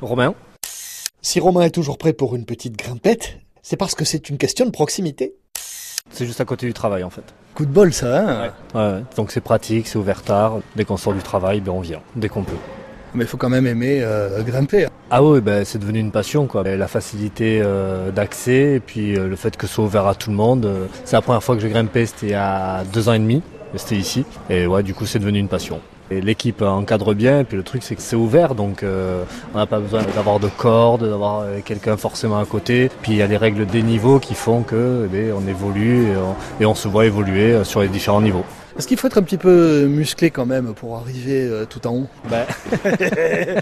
Romain Si Romain est toujours prêt pour une petite grimpette, c'est parce que c'est une question de proximité. C'est juste à côté du travail en fait. Coup de bol ça, hein Ouais, donc c'est pratique, c'est ouvert tard. Dès qu'on sort du travail, ben on vient, dès qu'on peut. Mais il faut quand même aimer euh, grimper. Ah oui, ben c'est devenu une passion quoi. La facilité euh, d'accès et puis euh, le fait que ce soit ouvert à tout le monde. c'est la première fois que j'ai grimpé, c'était il y a deux ans et demi. C'était ici. Et ouais, du coup, c'est devenu une passion. L'équipe encadre bien, et puis le truc c'est que c'est ouvert, donc euh, on n'a pas besoin d'avoir de cordes, d'avoir euh, quelqu'un forcément à côté. Puis il y a les règles des niveaux qui font que eh on évolue et on, et on se voit évoluer euh, sur les différents niveaux. Est-ce qu'il faut être un petit peu musclé quand même pour arriver euh, tout en haut? Ben,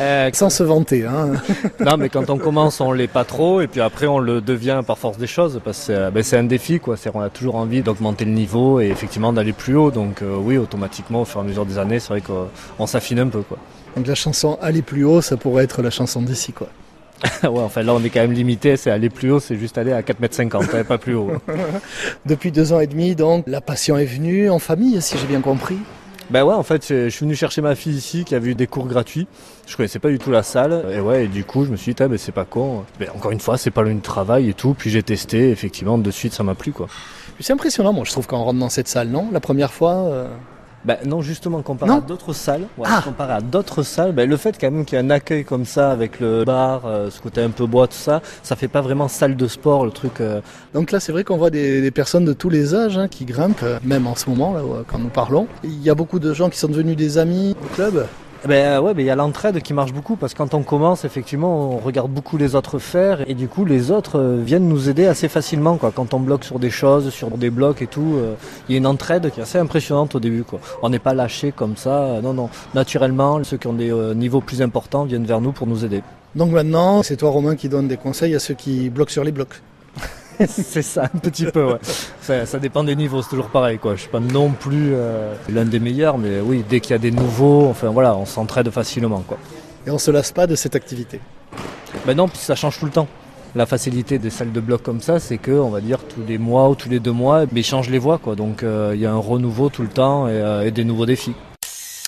euh, Sans se vanter, hein non, mais quand on commence, on l'est pas trop, et puis après, on le devient par force des choses, parce que c'est, euh, ben, c'est un défi, quoi. C'est, on a toujours envie d'augmenter le niveau et effectivement d'aller plus haut. Donc, euh, oui, automatiquement, au fur et à mesure des années, c'est vrai qu'on s'affine un peu, quoi. Donc la chanson Aller plus haut, ça pourrait être la chanson d'ici, quoi. ouais, enfin, là, on est quand même limité. C'est aller plus haut, c'est juste aller à 4,50 m, pas plus haut. Depuis deux ans et demi, donc, la passion est venue en famille, si j'ai bien compris. Ben ouais, en fait, je suis venu chercher ma fille ici qui a vu des cours gratuits. Je connaissais pas du tout la salle. Et ouais, et du coup, je me suis dit, ah, ben, c'est pas con. Mais encore une fois, c'est pas loin du travail et tout. Puis j'ai testé, effectivement, de suite, ça m'a plu, quoi. C'est impressionnant, moi je trouve quand on rentre dans cette salle, non? La première fois, euh, Ben non, justement, comparé Non à d'autres salles, ouais, Ah. comparé à d'autres salles, ben, le fait quand même qu'il y ait un accueil comme ça avec le bar, euh, ce côté un peu bois, tout ça, ça fait pas vraiment salle de sport, le truc. euh, Donc là, c'est vrai qu'on voit des, des personnes de tous les âges hein, qui grimpent, euh, même en ce moment, là, quand nous parlons. Il y a beaucoup de gens qui sont devenus des amis au club. Ben euh, ouais, ben il y a l'entraide qui marche beaucoup parce que quand on commence, effectivement, on regarde beaucoup les autres faire et du coup les autres euh, viennent nous aider assez facilement quoi. Quand on bloque sur des choses, sur des blocs et tout, euh, il y a une entraide qui est assez impressionnante au début quoi. On n'est pas lâché comme ça, non non. Naturellement, ceux qui ont des niveaux plus importants viennent vers nous pour nous aider. Donc maintenant, c'est toi Romain qui donne des conseils à ceux qui bloquent sur les blocs. C'est ça, un petit peu, ouais. Ça, ça dépend des niveaux, c'est toujours pareil, quoi. Je suis pas non plus euh, l'un des meilleurs, mais oui, dès qu'il y a des nouveaux, enfin voilà, on s'entraide facilement, quoi. Et on se lasse pas de cette activité. Ben non, puis ça change tout le temps. La facilité des salles de bloc comme ça, c'est que, on va dire, tous les mois ou tous les deux mois, mais ils changent les voies, quoi. Donc, euh, il y a un renouveau tout le temps et, euh, et des nouveaux défis.